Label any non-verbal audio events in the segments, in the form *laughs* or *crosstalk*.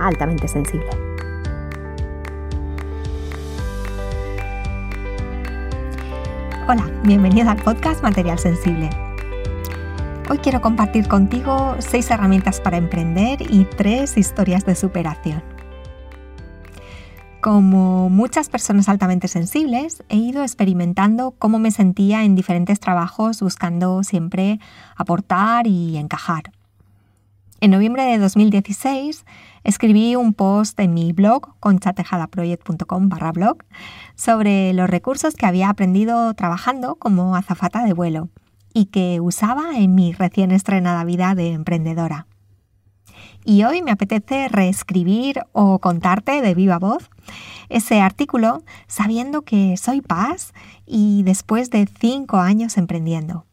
altamente sensible. Hola, bienvenida al podcast Material Sensible. Hoy quiero compartir contigo seis herramientas para emprender y tres historias de superación. Como muchas personas altamente sensibles, he ido experimentando cómo me sentía en diferentes trabajos buscando siempre aportar y encajar. En noviembre de 2016 escribí un post en mi blog, conchatejadaproject.com barra blog, sobre los recursos que había aprendido trabajando como azafata de vuelo y que usaba en mi recién estrenada vida de emprendedora. Y hoy me apetece reescribir o contarte de viva voz ese artículo sabiendo que soy paz y después de cinco años emprendiendo.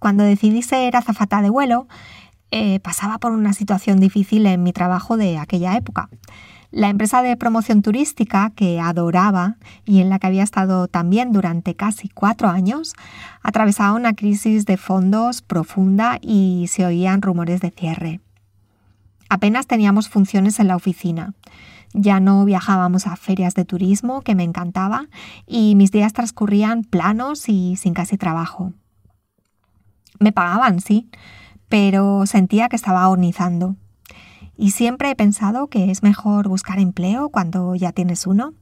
Cuando decidí ser azafata de vuelo, eh, pasaba por una situación difícil en mi trabajo de aquella época. La empresa de promoción turística que adoraba y en la que había estado también durante casi cuatro años, atravesaba una crisis de fondos profunda y se oían rumores de cierre. Apenas teníamos funciones en la oficina. Ya no viajábamos a ferias de turismo, que me encantaba, y mis días transcurrían planos y sin casi trabajo. Me pagaban, sí, pero sentía que estaba agonizando. Y siempre he pensado que es mejor buscar empleo cuando ya tienes uno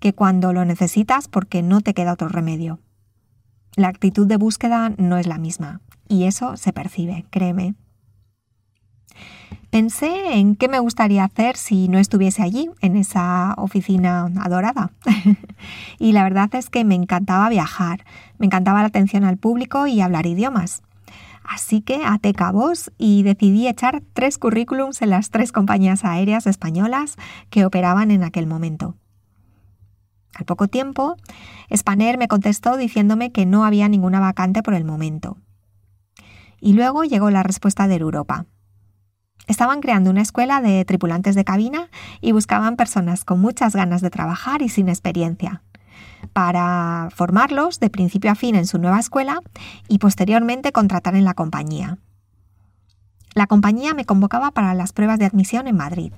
que cuando lo necesitas porque no te queda otro remedio. La actitud de búsqueda no es la misma y eso se percibe, créeme. Pensé en qué me gustaría hacer si no estuviese allí, en esa oficina adorada. *laughs* y la verdad es que me encantaba viajar, me encantaba la atención al público y hablar idiomas. Así que até cabos y decidí echar tres currículums en las tres compañías aéreas españolas que operaban en aquel momento. Al poco tiempo, Spanair me contestó diciéndome que no había ninguna vacante por el momento. Y luego llegó la respuesta de Europa. Estaban creando una escuela de tripulantes de cabina y buscaban personas con muchas ganas de trabajar y sin experiencia para formarlos de principio a fin en su nueva escuela y posteriormente contratar en la compañía. La compañía me convocaba para las pruebas de admisión en Madrid.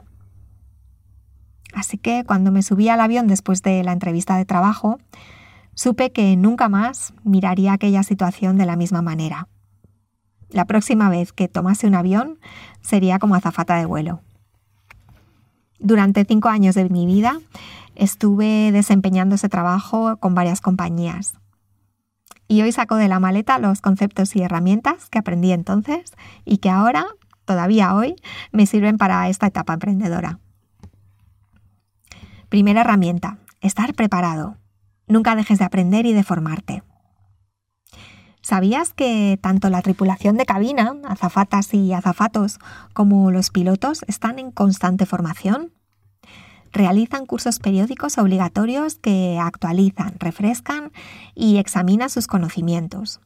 Así que cuando me subí al avión después de la entrevista de trabajo, supe que nunca más miraría aquella situación de la misma manera. La próxima vez que tomase un avión sería como azafata de vuelo. Durante cinco años de mi vida estuve desempeñando ese trabajo con varias compañías. Y hoy saco de la maleta los conceptos y herramientas que aprendí entonces y que ahora, todavía hoy, me sirven para esta etapa emprendedora. Primera herramienta, estar preparado. Nunca dejes de aprender y de formarte. ¿Sabías que tanto la tripulación de cabina, azafatas y azafatos, como los pilotos están en constante formación? Realizan cursos periódicos obligatorios que actualizan, refrescan y examinan sus conocimientos.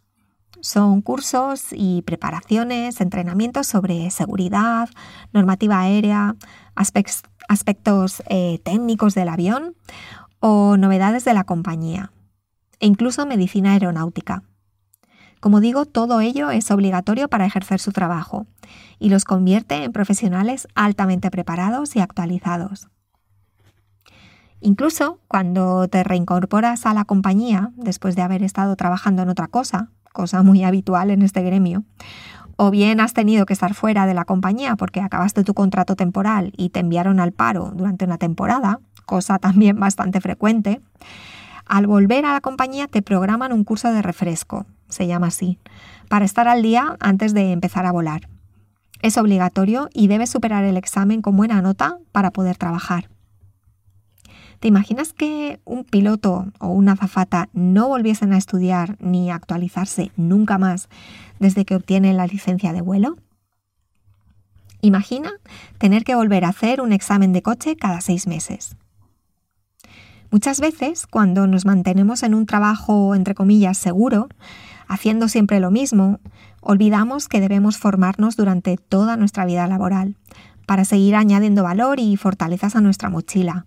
Son cursos y preparaciones, entrenamientos sobre seguridad, normativa aérea, aspectos eh, técnicos del avión o novedades de la compañía, e incluso medicina aeronáutica. Como digo, todo ello es obligatorio para ejercer su trabajo y los convierte en profesionales altamente preparados y actualizados. Incluso cuando te reincorporas a la compañía después de haber estado trabajando en otra cosa, cosa muy habitual en este gremio, o bien has tenido que estar fuera de la compañía porque acabaste tu contrato temporal y te enviaron al paro durante una temporada, cosa también bastante frecuente, al volver a la compañía te programan un curso de refresco, se llama así, para estar al día antes de empezar a volar. Es obligatorio y debes superar el examen con buena nota para poder trabajar. ¿Te imaginas que un piloto o una azafata no volviesen a estudiar ni a actualizarse nunca más desde que obtienen la licencia de vuelo? Imagina tener que volver a hacer un examen de coche cada seis meses. Muchas veces, cuando nos mantenemos en un trabajo, entre comillas, seguro, haciendo siempre lo mismo, olvidamos que debemos formarnos durante toda nuestra vida laboral, para seguir añadiendo valor y fortalezas a nuestra mochila.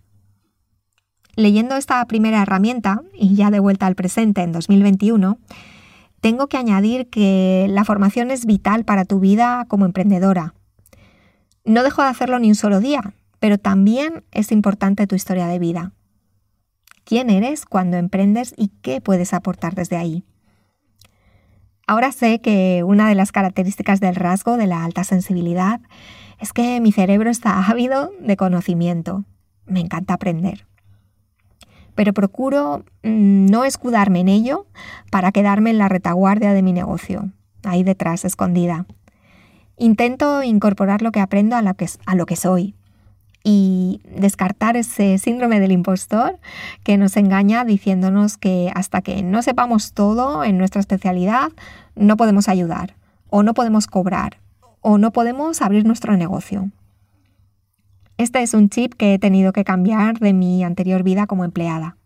Leyendo esta primera herramienta, y ya de vuelta al presente en 2021, tengo que añadir que la formación es vital para tu vida como emprendedora. No dejo de hacerlo ni un solo día, pero también es importante tu historia de vida. ¿Quién eres cuando emprendes y qué puedes aportar desde ahí? Ahora sé que una de las características del rasgo de la alta sensibilidad es que mi cerebro está ávido de conocimiento. Me encanta aprender pero procuro mm, no escudarme en ello para quedarme en la retaguardia de mi negocio, ahí detrás, escondida. Intento incorporar lo que aprendo a lo que, a lo que soy y descartar ese síndrome del impostor que nos engaña diciéndonos que hasta que no sepamos todo en nuestra especialidad no podemos ayudar o no podemos cobrar o no podemos abrir nuestro negocio. Este es un chip que he tenido que cambiar de mi anterior vida como empleada.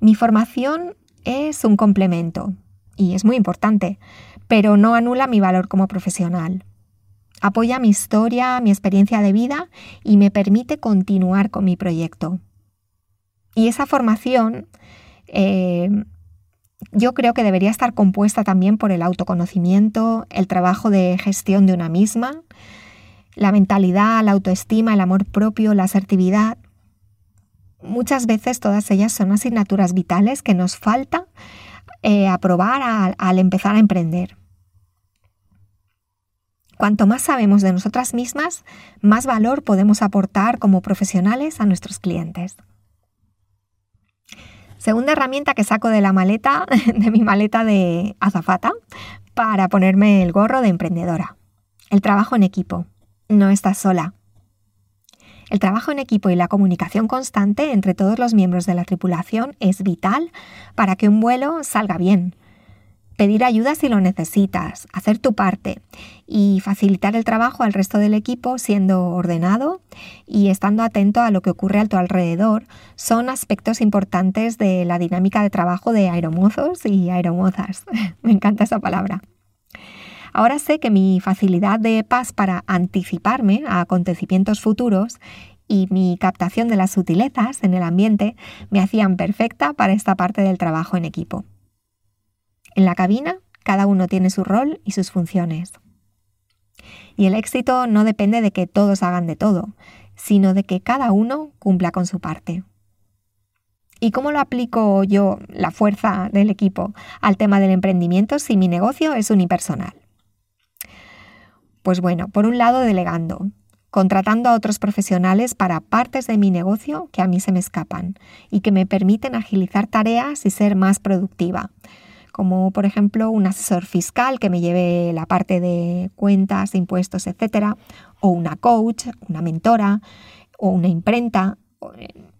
Mi formación es un complemento y es muy importante, pero no anula mi valor como profesional. Apoya mi historia, mi experiencia de vida y me permite continuar con mi proyecto. Y esa formación eh, yo creo que debería estar compuesta también por el autoconocimiento, el trabajo de gestión de una misma, la mentalidad, la autoestima, el amor propio, la asertividad. Muchas veces todas ellas son asignaturas vitales que nos falta eh, aprobar al empezar a emprender. Cuanto más sabemos de nosotras mismas, más valor podemos aportar como profesionales a nuestros clientes. Segunda herramienta que saco de la maleta, *laughs* de mi maleta de azafata, para ponerme el gorro de emprendedora. El trabajo en equipo no estás sola. El trabajo en equipo y la comunicación constante entre todos los miembros de la tripulación es vital para que un vuelo salga bien. Pedir ayuda si lo necesitas, hacer tu parte y facilitar el trabajo al resto del equipo siendo ordenado y estando atento a lo que ocurre a tu alrededor son aspectos importantes de la dinámica de trabajo de aeromozos y aeromozas. *laughs* Me encanta esa palabra. Ahora sé que mi facilidad de paz para anticiparme a acontecimientos futuros y mi captación de las sutilezas en el ambiente me hacían perfecta para esta parte del trabajo en equipo. En la cabina, cada uno tiene su rol y sus funciones. Y el éxito no depende de que todos hagan de todo, sino de que cada uno cumpla con su parte. ¿Y cómo lo aplico yo, la fuerza del equipo, al tema del emprendimiento si mi negocio es unipersonal? Pues bueno, por un lado delegando, contratando a otros profesionales para partes de mi negocio que a mí se me escapan y que me permiten agilizar tareas y ser más productiva, como por ejemplo un asesor fiscal que me lleve la parte de cuentas, impuestos, etcétera, o una coach, una mentora, o una imprenta.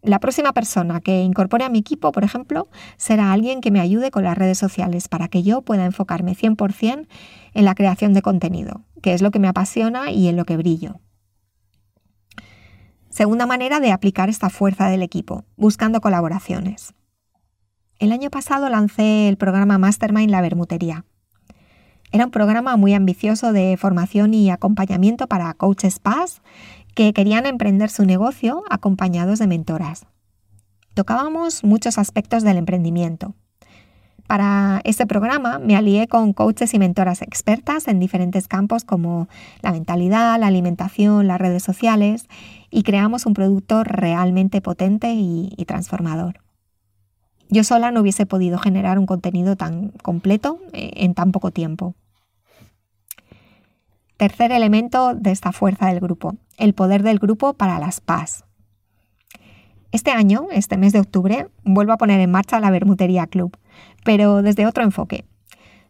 La próxima persona que incorpore a mi equipo, por ejemplo, será alguien que me ayude con las redes sociales para que yo pueda enfocarme 100% en la creación de contenido, que es lo que me apasiona y en lo que brillo. Segunda manera de aplicar esta fuerza del equipo, buscando colaboraciones. El año pasado lancé el programa Mastermind La Bermutería. Era un programa muy ambicioso de formación y acompañamiento para coaches PAS que querían emprender su negocio acompañados de mentoras. Tocábamos muchos aspectos del emprendimiento, para este programa me alié con coaches y mentoras expertas en diferentes campos como la mentalidad, la alimentación, las redes sociales y creamos un producto realmente potente y, transformador. Yo sola no hubiese podido generar un contenido tan completo eh, en tan poco tiempo. Tercer elemento de esta fuerza del grupo, el poder del grupo para las PAS. Este año, este mes de octubre, vuelvo a poner en marcha la Bermutería Club, pero desde otro enfoque,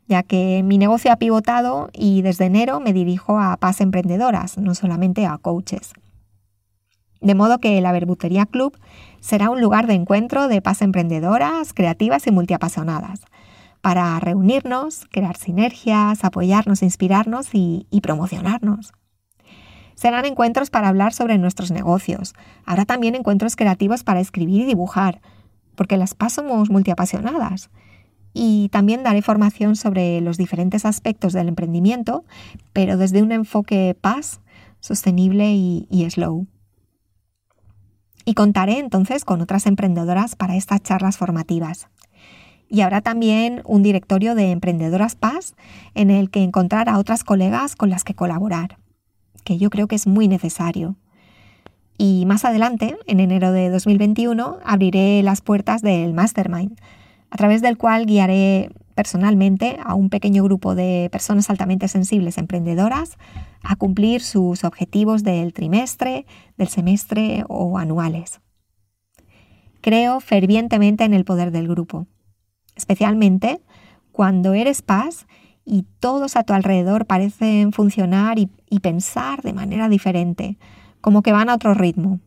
ya que mi negocio ha pivotado y desde enero me dirijo a PAS emprendedoras, no solamente a coaches. De modo que la Bermutería Club será un lugar de encuentro de PAS emprendedoras, creativas y multiapasionadas, para reunirnos, crear sinergias, apoyarnos, inspirarnos y, promocionarnos. Serán encuentros para hablar sobre nuestros negocios. Habrá también encuentros creativos para escribir y dibujar, porque las PAS somos multiapasionadas. Y también daré formación sobre los diferentes aspectos del emprendimiento, pero desde un enfoque PAS, sostenible y slow. Y contaré entonces con otras emprendedoras para estas charlas formativas. Y habrá también un directorio de emprendedoras PAS en el que encontrar a otras colegas con las que colaborar, que yo creo que es muy necesario. Y más adelante, en enero de 2021, abriré las puertas del Mastermind, a través del cual guiaré personalmente a un pequeño grupo de personas altamente sensibles emprendedoras a cumplir sus objetivos del trimestre, del semestre o anuales. Creo fervientemente en el poder del grupo, especialmente cuando eres paz y todos a tu alrededor parecen funcionar y, pensar de manera diferente, como que van a otro ritmo.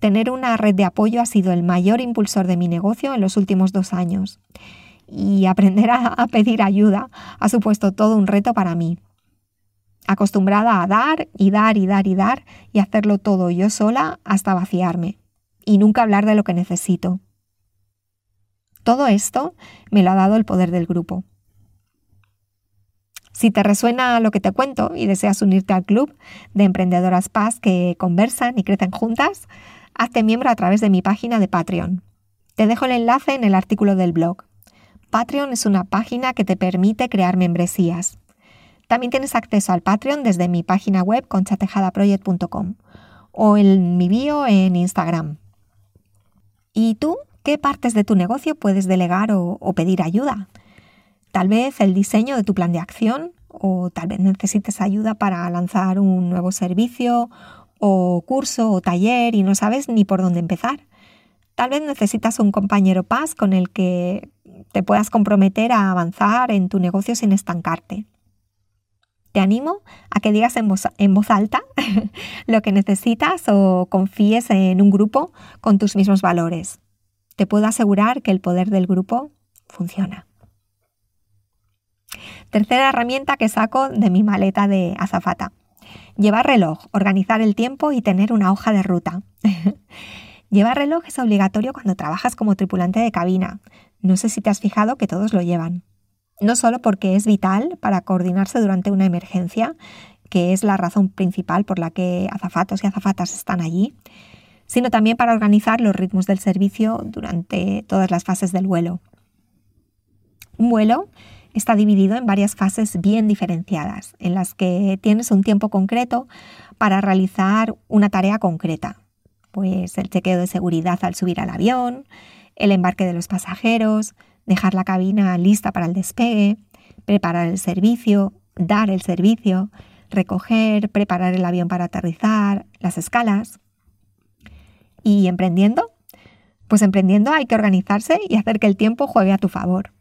Tener una red de apoyo ha sido el mayor impulsor de mi negocio en los últimos dos años y aprender a, pedir ayuda ha supuesto todo un reto para mí. Acostumbrada a dar y dar y dar y dar y hacerlo todo yo sola hasta vaciarme y nunca hablar de lo que necesito. Todo esto me lo ha dado el poder del grupo. Si te resuena lo que te cuento y deseas unirte al club de emprendedoras paz que conversan y crecen juntas, hazte miembro a través de mi página de Patreon. Te dejo el enlace en el artículo del blog. Patreon es una página que te permite crear membresías. También tienes acceso al Patreon desde mi página web conchatejadaproject.com o en mi bio en Instagram. ¿Y tú qué partes de tu negocio puedes delegar o, pedir ayuda? Tal vez el diseño de tu plan de acción o tal vez necesites ayuda para lanzar un nuevo servicio o curso o taller y no sabes ni por dónde empezar. Tal vez necesitas un compañero paz con el que te puedas comprometer a avanzar en tu negocio sin estancarte. Te animo a que digas en voz alta *laughs* lo que necesitas o confíes en un grupo con tus mismos valores. Te puedo asegurar que el poder del grupo funciona. Tercera herramienta que saco de mi maleta de azafata. Llevar reloj, organizar el tiempo y tener una hoja de ruta. *laughs* Llevar reloj es obligatorio cuando trabajas como tripulante de cabina. No sé si te has fijado que todos lo llevan. No solo porque es vital para coordinarse durante una emergencia, que es la razón principal por la que azafatos y azafatas están allí, sino también para organizar los ritmos del servicio durante todas las fases del vuelo. Un vuelo está dividido en varias fases bien diferenciadas, en las que tienes un tiempo concreto para realizar una tarea concreta, pues el chequeo de seguridad al subir al avión, el embarque de los pasajeros, dejar la cabina lista para el despegue, preparar el servicio, dar el servicio, recoger, preparar el avión para aterrizar, las escalas. ¿Y emprendiendo? Pues emprendiendo hay que organizarse y hacer que el tiempo juegue a tu favor.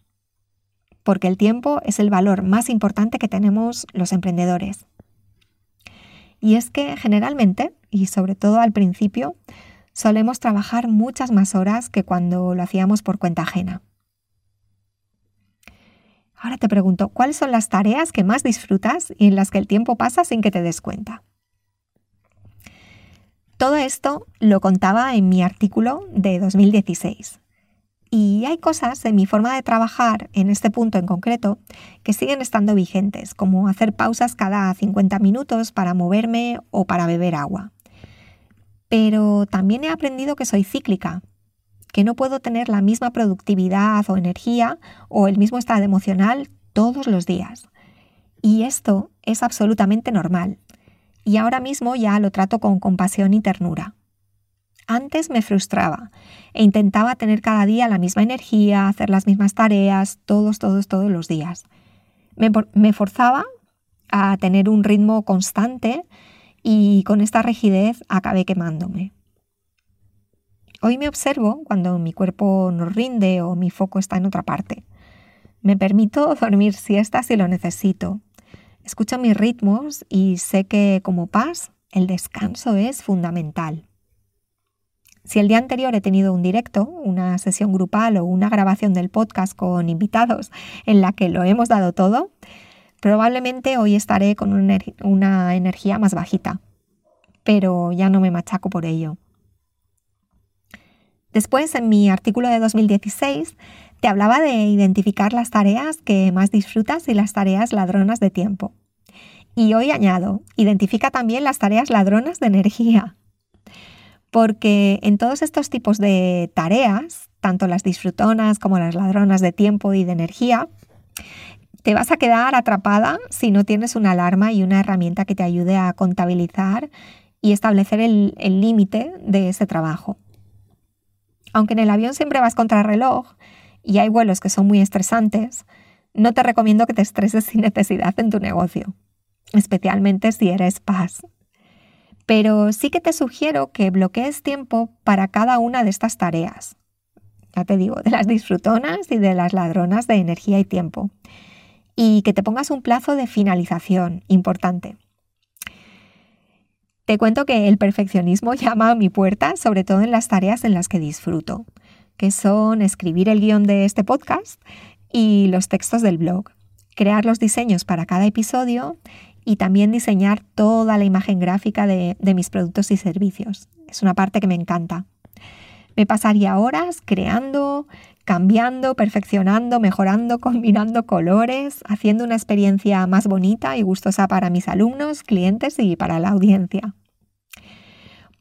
Porque el tiempo es el valor más importante que tenemos los emprendedores. Y es que generalmente, y sobre todo al principio, solemos trabajar muchas más horas que cuando lo hacíamos por cuenta ajena. Ahora te pregunto, ¿cuáles son las tareas que más disfrutas y en las que el tiempo pasa sin que te des cuenta? Todo esto lo contaba en mi artículo de 2016. Y hay cosas en mi forma de trabajar en este punto en concreto que siguen estando vigentes, como hacer pausas cada 50 minutos para moverme o para beber agua. Pero también he aprendido que soy cíclica, que no puedo tener la misma productividad o energía o el mismo estado emocional todos los días. Y esto es absolutamente normal. Y ahora mismo ya lo trato con compasión y ternura. Antes me frustraba e intentaba tener cada día la misma energía, hacer las mismas tareas, todos, todos, todos los días. Me, forzaba a tener un ritmo constante y con esta rigidez acabé quemándome. Hoy me observo cuando mi cuerpo no rinde o mi foco está en otra parte. Me permito *laughs* dormir siesta si lo necesito. Escucho mis ritmos y sé que como paz el descanso es fundamental. Si el día anterior he tenido un directo, una sesión grupal o una grabación del podcast con invitados en la que lo hemos dado todo, probablemente hoy estaré con una energía más bajita, pero ya no me machaco por ello. Después, en mi artículo de 2016, te hablaba de identificar las tareas que más disfrutas y las tareas ladronas de tiempo. Y hoy añado, identifica también las tareas ladronas de energía. Porque en todos estos tipos de tareas, tanto las disfrutonas como las ladronas de tiempo y de energía, te vas a quedar atrapada si no tienes una alarma y una herramienta que te ayude a contabilizar y establecer el límite de ese trabajo. Aunque en el avión siempre vas contra reloj, y hay vuelos que son muy estresantes, no te recomiendo que te estreses sin necesidad en tu negocio, especialmente si eres paz. Pero sí que te sugiero que bloquees tiempo para cada una de estas tareas. Ya te digo, de las disfrutonas y de las ladronas de energía y tiempo. Y que te pongas un plazo de finalización importante. Te cuento que el perfeccionismo *laughs* llama a mi puerta, sobre todo en las tareas en las que disfruto que son escribir el guion de este podcast y los textos del blog, crear los diseños para cada episodio y también diseñar toda la imagen gráfica de, mis productos y servicios. Es una parte que me encanta. Me pasaría horas creando, cambiando, perfeccionando, mejorando, *laughs* combinando colores, haciendo una experiencia más bonita y gustosa para mis alumnos, clientes y para la audiencia.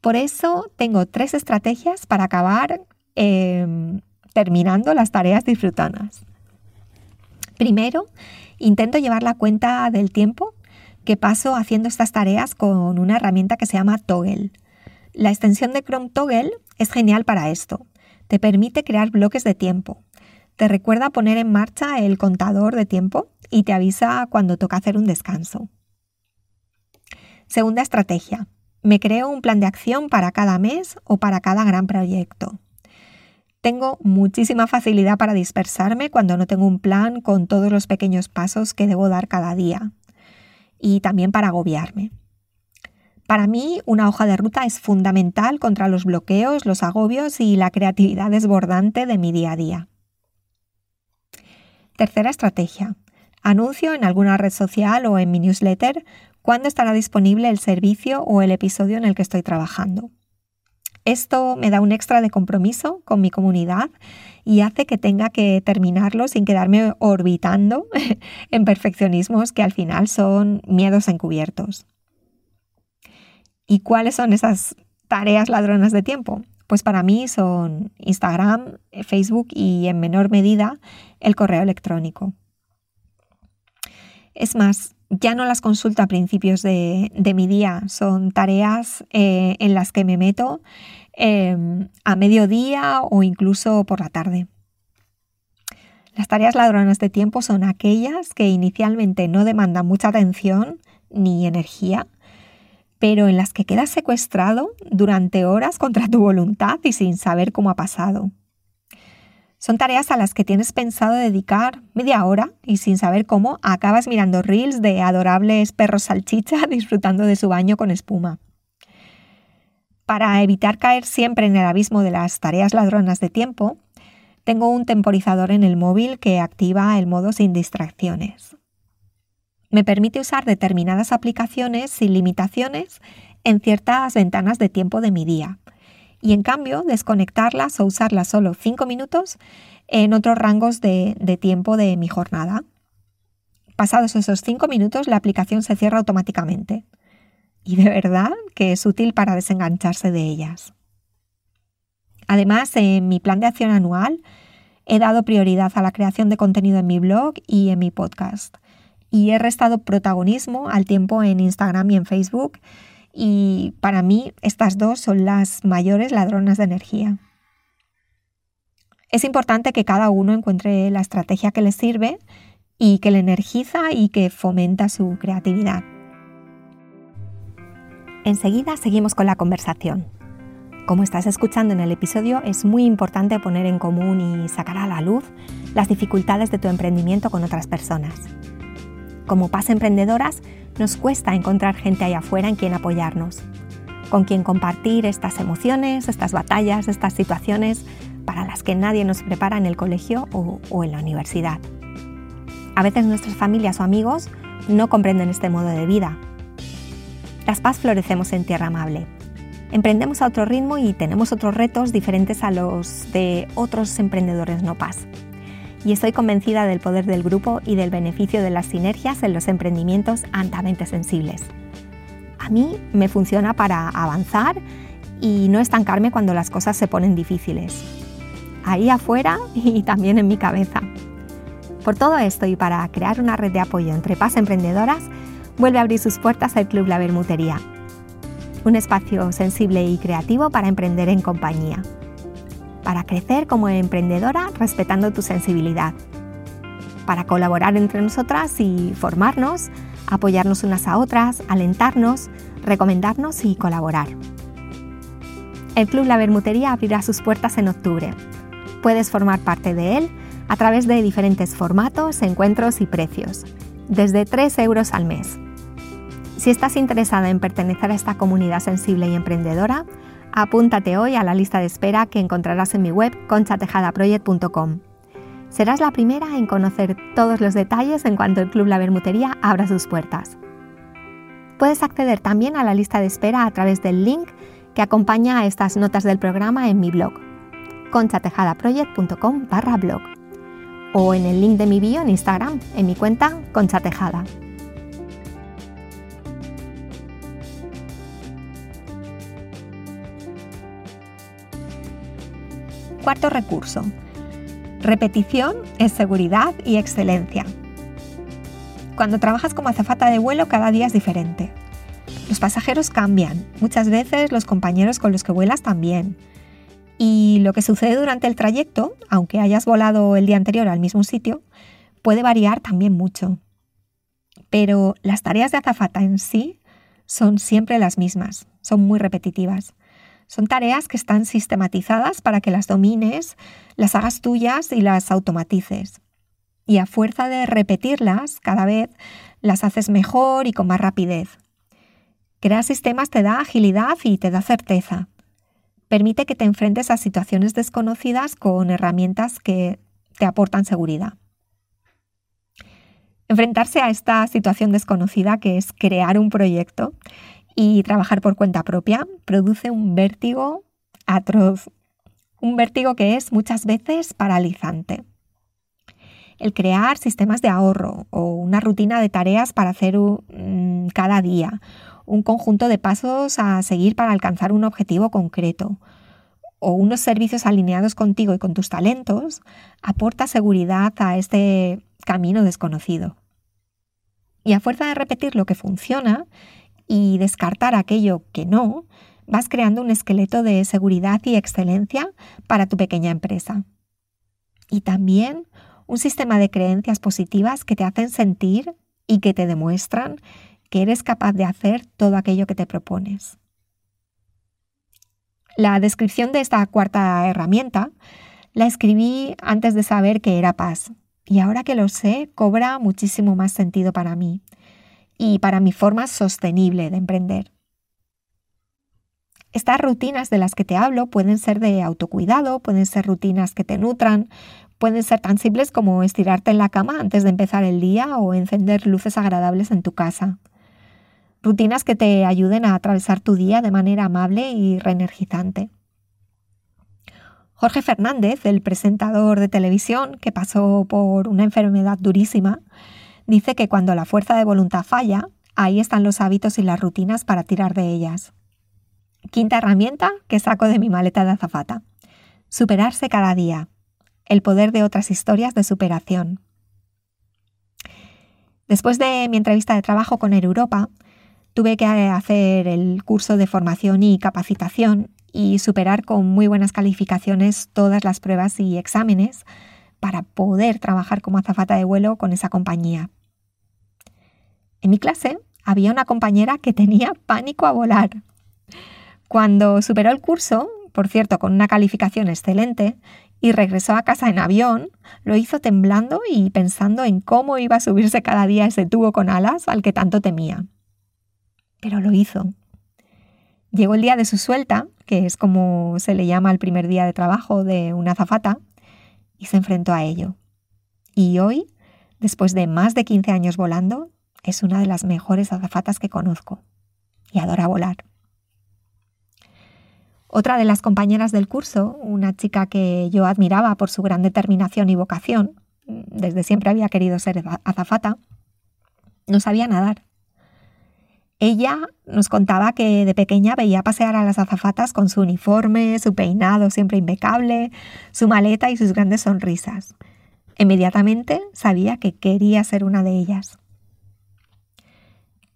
Por eso tengo tres estrategias para acabar Em, terminando las tareas disfrutanas. Primero, intento llevar la cuenta del tiempo que paso haciendo estas tareas con una herramienta que se llama Toggle. La extensión de Chrome Toggle es genial para esto. Te permite crear bloques de tiempo. Te recuerda poner en marcha el contador de tiempo y te avisa cuando toca hacer un descanso. Segunda estrategia. Me creo un plan de acción para cada mes o para cada gran proyecto. Tengo muchísima facilidad para dispersarme cuando no tengo un plan con todos los pequeños pasos que debo dar cada día y también para agobiarme. Para mí, una hoja de ruta es fundamental contra los bloqueos, los agobios y la creatividad desbordante de mi día a día. Tercera estrategia. Anuncio en alguna red social o en mi newsletter cuándo estará disponible el servicio o el episodio en el que estoy trabajando. Esto me da un extra de compromiso con mi comunidad y hace que tenga que terminarlo sin quedarme orbitando *laughs* en perfeccionismos que al final son miedos encubiertos. ¿Y cuáles son esas tareas ladronas de tiempo? Pues para mí son Instagram, Facebook y en menor medida el correo electrónico. Es más, ya no las consulto a principios de, mi día, son tareas eh, en las que me meto em, a mediodía o incluso por la tarde. Las tareas ladronas de tiempo son aquellas que inicialmente no demandan mucha atención ni energía, pero en las que quedas secuestrado durante horas contra tu voluntad y sin saber cómo ha pasado. Son tareas a las que tienes pensado dedicar media hora y sin saber cómo acabas mirando reels de adorables perros salchicha *laughs* disfrutando de su baño con espuma. Para evitar caer siempre en el abismo de las tareas ladronas de tiempo, tengo un temporizador en el móvil que activa el modo sin distracciones. Me permite usar determinadas aplicaciones sin limitaciones en ciertas ventanas de tiempo de mi día, y en cambio desconectarlas o usarlas solo 5 minutos en otros rangos de, tiempo de mi jornada. Pasados esos 5 minutos la aplicación se cierra automáticamente y de verdad que es útil para desengancharse de ellas. Además, en mi plan de acción anual he dado prioridad a la creación de contenido en mi blog y en mi podcast y he restado protagonismo al tiempo en Instagram y en Facebook y para mí estas dos son las mayores ladronas de energía. Es importante que cada uno encuentre la estrategia que le sirve y que le energiza y que fomenta su creatividad. Enseguida seguimos con la conversación. Como estás escuchando en el episodio, es muy importante poner en común y sacar a la luz las dificultades de tu emprendimiento con otras personas. Como Paz Emprendedoras, nos cuesta encontrar gente allá afuera en quien apoyarnos. con quien compartir estas emociones, estas batallas, estas situaciones para las que nadie nos prepara en el colegio o, en la universidad. A veces nuestras familias o amigos no comprenden este modo de vida. Las paz florecemos en tierra amable. Emprendemos a otro ritmo y tenemos otros retos diferentes a los de otros emprendedores no paz. Y estoy convencida del poder del grupo y del beneficio de las sinergias en los emprendimientos altamente sensibles. A mí me funciona para avanzar y no estancarme cuando las cosas se ponen difíciles. Ahí afuera *laughs* y también en mi cabeza. Por todo esto y para crear una red de apoyo entre paz emprendedoras, vuelve a abrir sus puertas el Club La Bermutería. Un espacio sensible y creativo para emprender en compañía. Para crecer como emprendedora respetando tu sensibilidad. Para colaborar entre nosotras y formarnos apoyarnos unas a otras, alentarnos, recomendarnos y colaborar. El Club La Bermutería abrirá sus puertas en octubre. Puedes formar parte de él a través de diferentes formatos, encuentros y precios, desde 3 euros al mes. Si estás interesada en pertenecer a esta comunidad sensible y emprendedora, apúntate hoy a la lista de espera que encontrarás en mi web conchatejadaproject.com. Serás la primera en conocer todos los detalles en cuanto el Club La Bermutería abra sus puertas. Puedes acceder también a la lista de espera a través del link que acompaña a estas notas del programa en mi blog, conchatejadaproject.com barra blog, o en el link de mi bio en Instagram, en mi cuenta Conchatejada. Cuarto recurso, Repetición es seguridad y excelencia. Cuando trabajas como azafata de vuelo cada día es diferente. Los pasajeros cambian, muchas veces los compañeros con los que vuelas también. Y lo que sucede durante el trayecto, aunque hayas volado el día anterior al mismo sitio, puede variar también mucho. Pero las tareas de azafata en sí son siempre las mismas, son muy repetitivas. Son tareas que están sistematizadas para que las domines, las hagas tuyas y las automatices. Y a fuerza de repetirlas, cada vez las haces mejor y con más rapidez. Crear sistemas te da agilidad y te da certeza. Permite que te enfrentes a situaciones desconocidas con herramientas que te aportan seguridad. Enfrentarse a esta situación desconocida que es crear un proyecto y trabajar por cuenta propia produce un vértigo atroz, un vértigo que es muchas veces paralizante. El crear sistemas de ahorro o una rutina de tareas para hacer cada día, un conjunto de pasos a seguir para alcanzar un objetivo concreto o unos servicios alineados contigo y con tus talentos, aporta seguridad a este camino desconocido. Y a fuerza de repetir lo que funciona, y descartar aquello que no, vas creando un esqueleto de seguridad y excelencia para tu pequeña empresa. Y también un sistema de creencias positivas que te hacen sentir y que te demuestran que eres capaz de hacer todo aquello que te propones. La descripción de esta cuarta herramienta la escribí antes de saber que era paz y ahora que lo sé cobra muchísimo más sentido para mí y para mi forma sostenible de emprender. Estas rutinas de las que te hablo pueden ser de autocuidado, pueden ser rutinas que te nutran, pueden ser tan simples como estirarte en la cama antes de empezar el día o encender luces agradables en tu casa. Rutinas que te ayuden a atravesar tu día de manera amable y reenergizante. Jorge Fernández, el presentador de televisión que pasó por una enfermedad durísima, dice que cuando la fuerza de voluntad falla, ahí están los hábitos y las rutinas para tirar de ellas. Quinta herramienta que saco de mi maleta de azafata. Superarse cada día. El poder de otras historias de superación. Después de mi entrevista de trabajo con Europa, tuve que hacer el curso de formación y capacitación y superar con muy buenas calificaciones todas las pruebas y exámenes para poder trabajar como azafata de vuelo con esa compañía. En mi clase había una compañera que tenía pánico a volar. Cuando superó el curso, por cierto, con una calificación excelente, y regresó a casa en avión, lo hizo temblando y pensando en cómo iba a subirse cada día ese tubo con alas al que tanto temía. Pero lo hizo. Llegó el día de su suelta, que es como se le llama el primer día de trabajo de una azafata, y se enfrentó a ello. Y hoy, después de más de 15 años volando, es una de las mejores azafatas que conozco y adora volar. Otra de las compañeras del curso, una chica que yo admiraba por su gran determinación y vocación, desde siempre había querido ser azafata, no sabía nadar. Ella nos contaba que de pequeña veía pasear a las azafatas con su uniforme, su peinado siempre impecable, su maleta y sus grandes sonrisas. Inmediatamente sabía que quería ser una de ellas.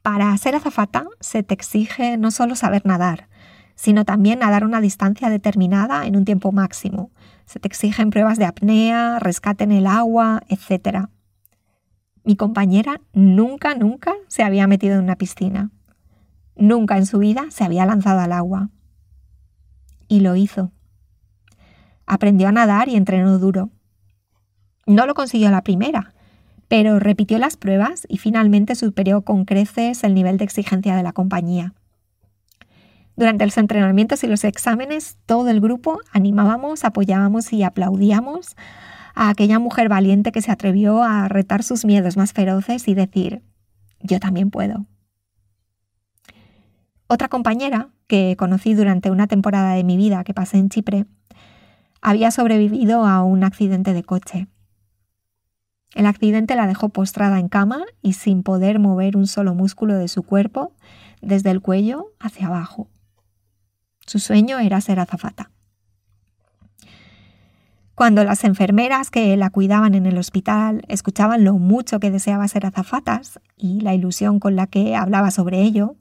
Para ser azafata se te exige no solo saber nadar, sino también nadar una distancia determinada en un tiempo máximo. Se te exigen pruebas de apnea, rescate en el agua, etc. Mi compañera nunca, nunca se había metido en una piscina. Nunca en su vida se había lanzado al agua. Y lo hizo. Aprendió a nadar y entrenó duro. No lo consiguió la primera, pero repitió las pruebas y finalmente superó con creces el nivel de exigencia de la compañía. Durante los entrenamientos y los exámenes, todo el grupo animábamos, apoyábamos y aplaudíamos a aquella mujer valiente que se atrevió a retar sus miedos más feroces y decir, yo también puedo. Otra compañera que conocí durante una temporada de mi vida que pasé en Chipre había sobrevivido a un accidente de coche. El accidente la dejó postrada en cama y sin poder mover un solo músculo de su cuerpo desde el cuello hacia abajo. Su sueño era ser azafata. Cuando las enfermeras que la cuidaban en el hospital escuchaban lo mucho que deseaba ser azafatas y la ilusión con la que hablaba sobre ello,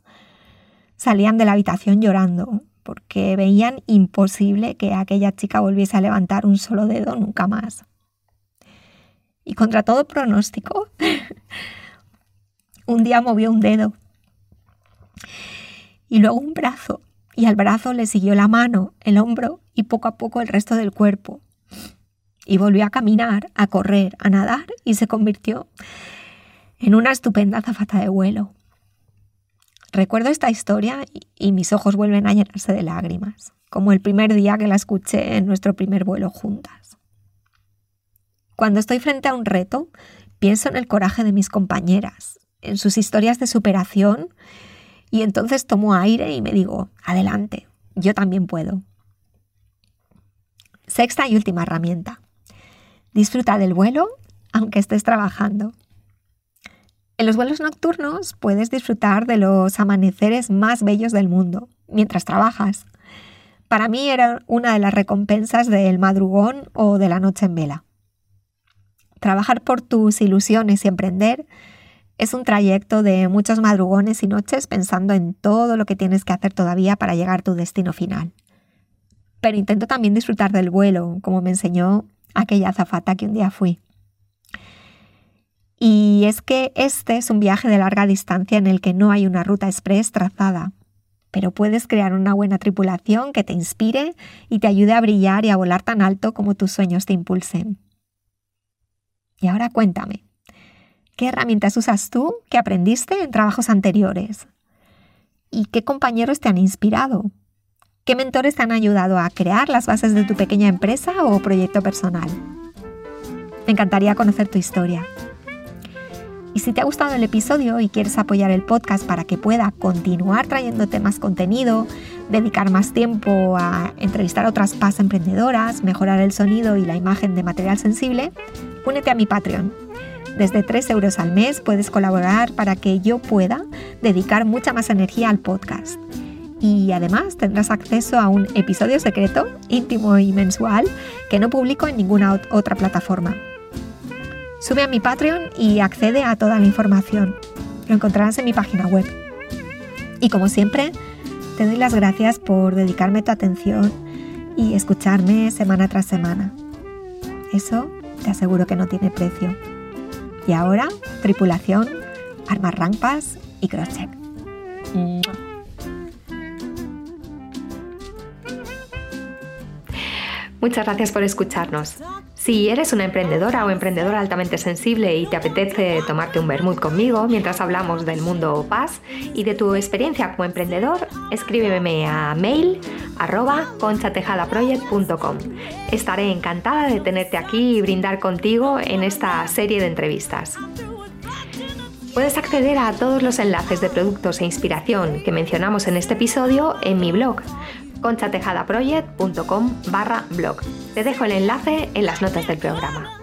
salían de la habitación llorando porque veían imposible que aquella chica volviese a levantar un solo dedo nunca más. Y contra todo pronóstico, *laughs* un día movió un dedo y luego un brazo, y al brazo le siguió la mano, el hombro y poco a poco el resto del cuerpo. Y volvió a caminar, a correr, a nadar y se convirtió en una estupenda zafata de vuelo. Recuerdo esta historia y mis ojos vuelven a llenarse de lágrimas, como el primer día que la escuché en nuestro primer vuelo juntas. Cuando estoy frente a un reto, pienso en el coraje de mis compañeras, en sus historias de superación, y entonces tomo aire y me digo, adelante, yo también puedo. Sexta y última herramienta. Disfruta del vuelo aunque estés trabajando. En los vuelos nocturnos puedes disfrutar de los amaneceres más bellos del mundo mientras trabajas. Para mí era una de las recompensas del madrugón o de la noche en vela. Trabajar por tus ilusiones y emprender es un trayecto de muchos madrugones y noches pensando en todo lo que tienes que hacer todavía para llegar a tu destino final. Pero intento también disfrutar del vuelo, como me enseñó aquella azafata que un día fui. Y es que este es un viaje de larga distancia en el que no hay una ruta express trazada, pero puedes crear una buena tripulación que te inspire y te ayude a brillar y a volar tan alto como tus sueños te impulsen. Y ahora cuéntame, ¿qué herramientas usas tú que aprendiste en trabajos anteriores? ¿Y qué compañeros te han inspirado? ¿Qué mentores te han ayudado a crear las bases de tu pequeña empresa o proyecto personal? Me encantaría conocer tu historia. Y si te ha gustado el episodio y quieres apoyar el podcast para que pueda continuar trayéndote más contenido, dedicar más tiempo a entrevistar a otras PAS emprendedoras, mejorar el sonido y la imagen de material sensible, únete a mi Patreon. Desde 3 euros al mes puedes colaborar para que yo pueda dedicar mucha más energía al podcast. Y además tendrás acceso a un episodio secreto, íntimo y mensual, que no publico en ninguna otra plataforma. Sube a mi Patreon y accede a toda la información. Lo encontrarás en mi página web. Y como siempre, te doy las gracias por dedicarme tu atención y escucharme semana tras semana. Eso te aseguro que no tiene precio. Y ahora, tripulación, armas rampas y crosscheck. Muchas gracias por escucharnos. Si eres una emprendedora o emprendedora altamente sensible y te apetece tomarte un vermut conmigo mientras hablamos del mundo paz y de tu experiencia como emprendedor, escríbeme a mail conchatejadaproject.com. Estaré encantada de tenerte aquí y brindar contigo en esta serie de entrevistas. Puedes acceder a todos los enlaces de productos e inspiración que mencionamos en este episodio en mi blog conchatejadaproject.com barra blog. Te dejo el enlace en las notas del programa.